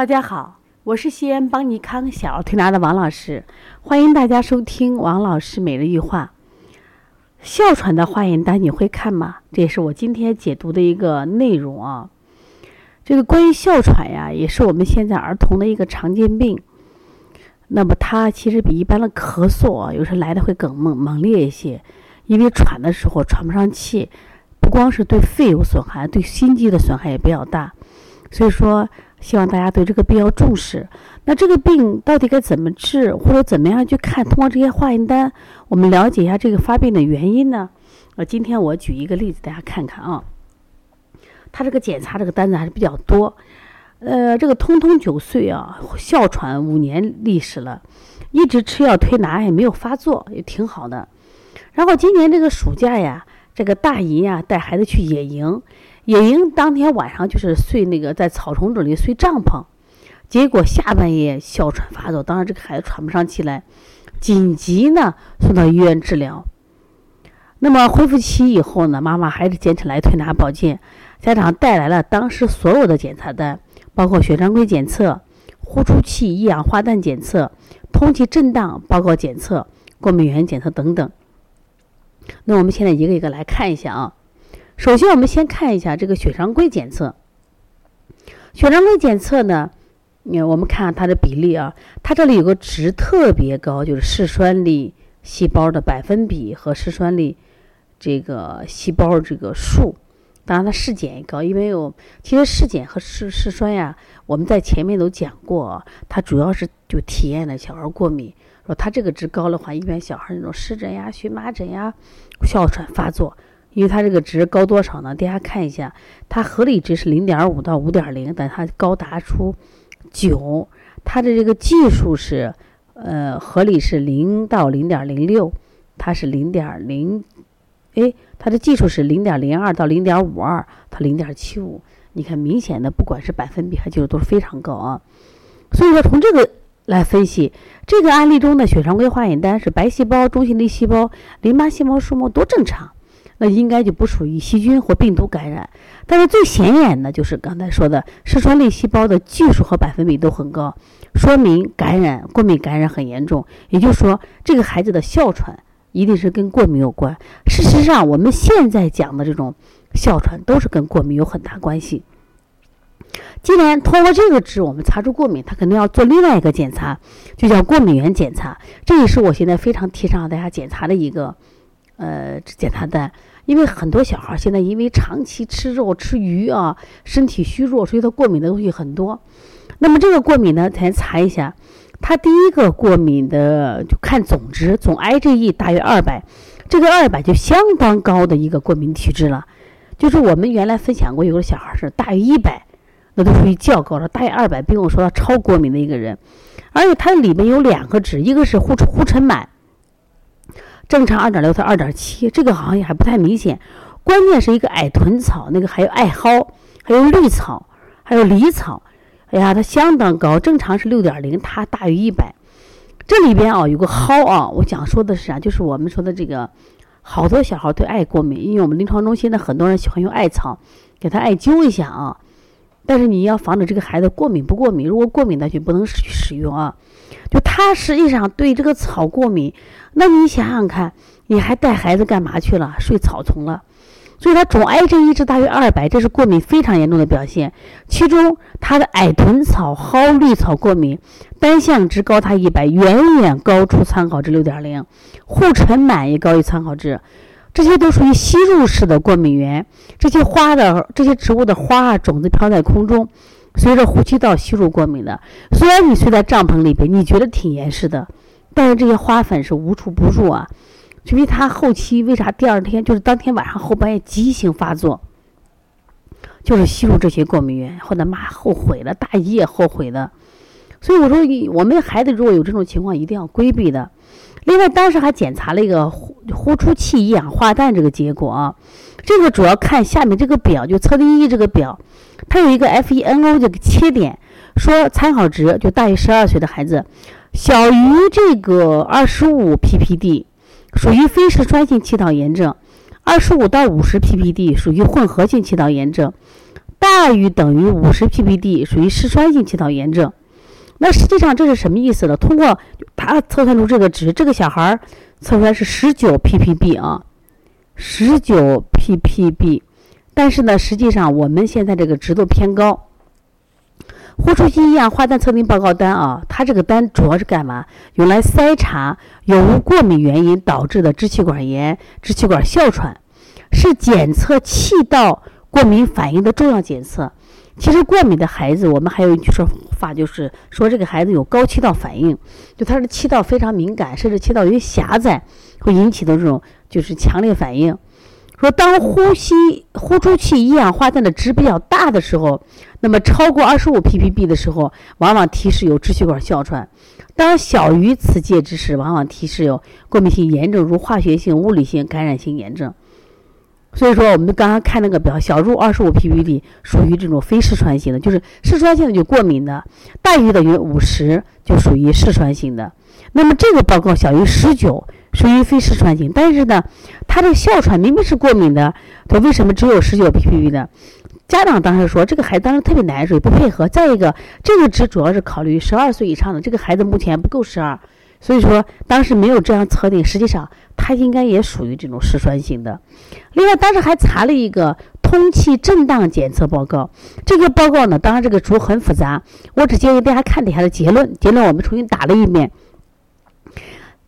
大家好，我是西安邦尼康小儿推拿的王老师，欢迎大家收听王老师每日一话。哮喘的化验单你会看吗？这也是我今天解读的一个内容啊。这个关于哮喘呀，也是我们现在儿童的一个常见病。那么它其实比一般的咳嗽啊，有时候来的会更猛猛烈一些，因为喘的时候喘不上气，不光是对肺有损害，对心肌的损害也比较大。所以说，希望大家对这个病要重视。那这个病到底该怎么治，或者怎么样去看？通过这些化验单，我们了解一下这个发病的原因呢？呃，今天我举一个例子，大家看看啊。他这个检查这个单子还是比较多。呃，这个通通九岁啊，哮喘五年历史了，一直吃药推拿也没有发作，也挺好的。然后今年这个暑假呀，这个大姨呀带孩子去野营。野营当天晚上就是睡那个在草丛这里睡帐篷，结果下半夜哮喘发作，当时这个孩子喘不上气来，紧急呢送到医院治疗。那么恢复期以后呢，妈妈还是坚持来推拿保健，家长带来了当时所有的检查单，包括血常规检测、呼出气一氧化氮检测、通气震荡报告检测、过敏原检测等等。那我们现在一个一个来看一下啊。首先，我们先看一下这个血常规检测。血常规检测呢，你看我们看它的比例啊，它这里有个值特别高，就是嗜酸粒细胞的百分比和嗜酸粒这个细胞这个数。当然，它嗜碱也高，因为有其实嗜碱和嗜嗜酸呀，我们在前面都讲过，它主要是就体验了小孩过敏。说它这个值高的话，一般小孩那种湿疹呀、荨麻疹呀、哮喘发作。因为它这个值高多少呢？大家看一下，它合理值是零点五到五点零，但它高达出九，它的这个计数是呃合理是零到零点零六，它是零点零，哎，它的计数是零点零二到零点五二，它零点七五，你看明显的不管是百分比还就是都是非常高啊。所以说从这个来分析，这个案例中的血常规化验单是白细胞、中性粒细胞、淋巴细胞数目都正常。那应该就不属于细菌或病毒感染，但是最显眼的就是刚才说的嗜酸类细胞的技术和百分比都很高，说明感染过敏感染很严重。也就是说，这个孩子的哮喘一定是跟过敏有关。事实上，我们现在讲的这种哮喘都是跟过敏有很大关系。既然通过这个值我们查出过敏，他肯定要做另外一个检查，就叫过敏原检查。这也是我现在非常提倡大家检查的一个呃检查单。因为很多小孩现在因为长期吃肉吃鱼啊，身体虚弱，所以他过敏的东西很多。那么这个过敏呢，咱查一下，他第一个过敏的就看总值，总 IgE 大约二百，这个二百就相当高的一个过敏体质了。就是我们原来分享过，有的小孩是大于一百，那都属于较高了。大于二百，不用说他超过敏的一个人，而且它里面有两个值，一个是呼呼尘螨。正常二点六到二点七，这个好像也还不太明显。关键是一个矮臀草，那个还有艾蒿，还有绿草，还有藜草。哎呀，它相当高，正常是六点零，它大于一百。这里边啊有个蒿啊，我想说的是啥？就是我们说的这个，好多小孩对艾过敏，因为我们临床中心的很多人喜欢用艾草给他艾灸一下啊。但是你要防止这个孩子过敏不过敏，如果过敏的就不能使使用啊。就他实际上对这个草过敏，那你想想看，你还带孩子干嘛去了？睡草丛了，所以他总癌症一直大于二百，这是过敏非常严重的表现。其中他的矮臀草、蒿绿草过敏单项值高他一百，远远高出参考值六点零，护尘螨也高于参考值，这些都属于吸入式的过敏源。这些花的这些植物的花啊种子飘在空中。随着呼吸道吸入过敏的，虽然你睡在帐篷里边，你觉得挺严实的，但是这些花粉是无处不入啊。因为它后期为啥第二天就是当天晚上后半夜急性发作，就是吸入这些过敏源，后来妈后悔了，大姨也后悔了。所以我说，我们孩子如果有这种情况，一定要规避的。另外，当时还检查了一个呼呼出气一氧化氮这个结果啊，这个主要看下面这个表，就测定一这个表。它有一个 FeNO 这个切点，说参考值就大于十二岁的孩子，小于这个二十五 ppd，属于非嗜酸性气道炎症；二十五到五十 ppd 属于混合性气道炎症；大于等于五十 ppd 属于嗜酸性气道炎症。那实际上这是什么意思呢？通过他测算出这个值，这个小孩儿测出来是十九 ppb 啊，十九 ppb。但是呢，实际上我们现在这个值都偏高。呼出性一氧化氮测定报告单啊，它这个单主要是干嘛？用来筛查有无过敏原因导致的支气管炎、支气管哮喘，是检测气道过敏反应的重要检测。其实过敏的孩子，我们还有一句说法，就是说这个孩子有高气道反应，就他的气道非常敏感，甚至气道有些狭窄，会引起的这种就是强烈反应。说当呼吸呼出去一氧化氮的值比较大的时候，那么超过二十五 ppb 的时候，往往提示有支气管哮喘；当小于此界之时，往往提示有过敏性炎症，如化学性、物理性、感染性炎症。所以说，我们刚刚看那个表，小入二十五 ppb 属于这种非嗜酸性的，就是嗜酸性的就过敏的，大于等于五十就属于嗜酸性的。那么这个报告小于十九。属于非嗜酸性，但是呢，他的哮喘明明是过敏的，他为什么只有十九 ppb 呢？家长当时说这个孩子当时特别难受，不配合。再一个，这个值主要是考虑十二岁以上的这个孩子目前不够十二，所以说当时没有这样测定。实际上它应该也属于这种嗜酸性的。另外，当时还查了一个通气震荡检测报告，这个报告呢，当然这个图很复杂，我只建议大家看底下的结论，结论我们重新打了一遍。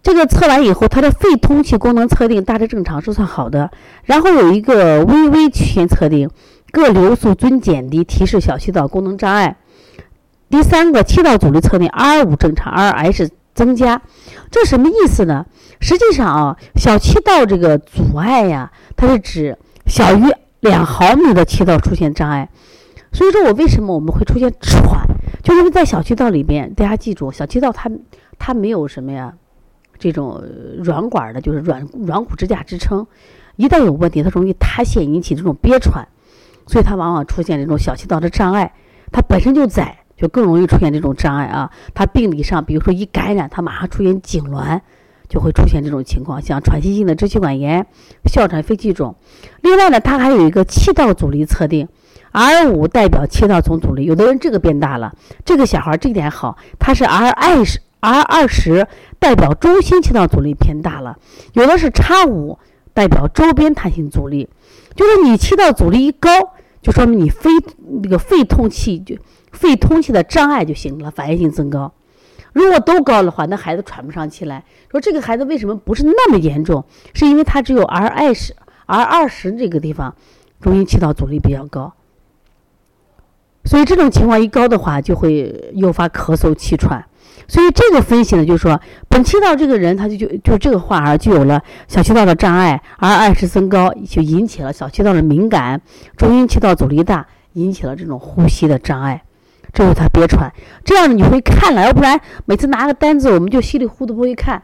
这个测完以后，他的肺通气功能测定大致正常，是算好的。然后有一个微微曲线测定，各流速均减低，提示小气道功能障碍。第三个气道阻力测定 R 五正常，RH 增加，这什么意思呢？实际上啊，小气道这个阻碍呀，它是指小于两毫米的气道出现障碍。所以说我为什么我们会出现喘，就因为在小气道里边，大家记住，小气道它它没有什么呀。这种软管的，就是软软骨支架支撑，一旦有问题，它容易塌陷，引起这种憋喘，所以它往往出现这种小气道的障碍。它本身就窄，就更容易出现这种障碍啊。它病理上，比如说一感染，它马上出现痉挛，就会出现这种情况，像喘息性的支气管炎、哮喘、肺气肿。另外呢，它还有一个气道阻力测定，R 五代表气道总阻力，有的人这个变大了，这个小孩这点好，他是 R 二十。R 二十代表中心气道阻力偏大了，有的是叉五代表周边弹性阻力，就是你气道阻力一高，就说明你肺那个肺通气就肺通气的障碍就形成了，反应性增高。如果都高的话，那孩子喘不上气来。说这个孩子为什么不是那么严重？是因为他只有 R 二十 R 二十这个地方中心气道阻力比较高，所以这种情况一高的话，就会诱发咳嗽气喘。所以这个分析呢，就是说本气道这个人，他就就就这个患儿就有了小气道的障碍，而二十增高，就引起了小气道的敏感，中心气道阻力大，引起了这种呼吸的障碍，这是他憋喘。这样你会看了，要不然每次拿个单子，我们就稀里糊涂不会看。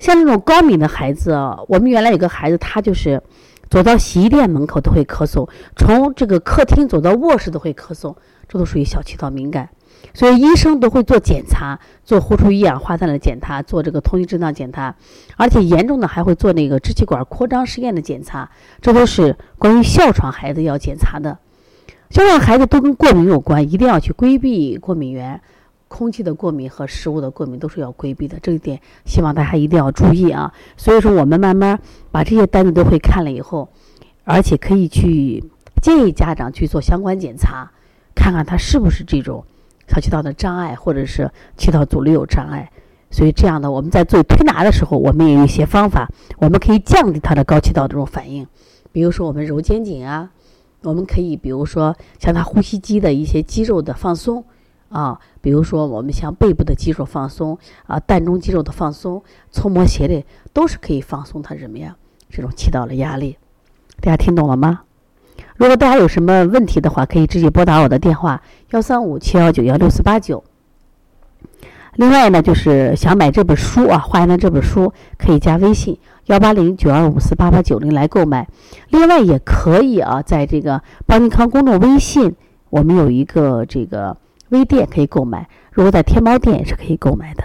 像这种高敏的孩子，我们原来有个孩子，他就是走到洗衣店门口都会咳嗽，从这个客厅走到卧室都会咳嗽，这都属于小气道敏感。所以医生都会做检查，做呼出一氧化氮的检查，做这个通气震荡检查，而且严重的还会做那个支气管扩张试验的检查，这都是关于哮喘孩子要检查的。哮喘孩子都跟过敏有关，一定要去规避过敏源，空气的过敏和食物的过敏都是要规避的，这一点希望大家一定要注意啊。所以说，我们慢慢把这些单子都会看了以后，而且可以去建议家长去做相关检查，看看他是不是这种。小气道的障碍，或者是气道阻力有障碍，所以这样的我们在做推拿的时候，我们也有一些方法，我们可以降低他的高气道这种反应。比如说我们揉肩颈啊，我们可以比如说像他呼吸机的一些肌肉的放松啊，比如说我们像背部的肌肉放松啊，膻中肌肉的放松，搓摩斜肋都是可以放松他什么呀这种气道的压力。大家听懂了吗？如果大家有什么问题的话，可以直接拨打我的电话幺三五七幺九幺六四八九。另外呢，就是想买这本书啊，华严的这本书，可以加微信幺八零九二五四八八九零来购买。另外也可以啊，在这个邦尼康公众微信，我们有一个这个微店可以购买。如果在天猫店也是可以购买的。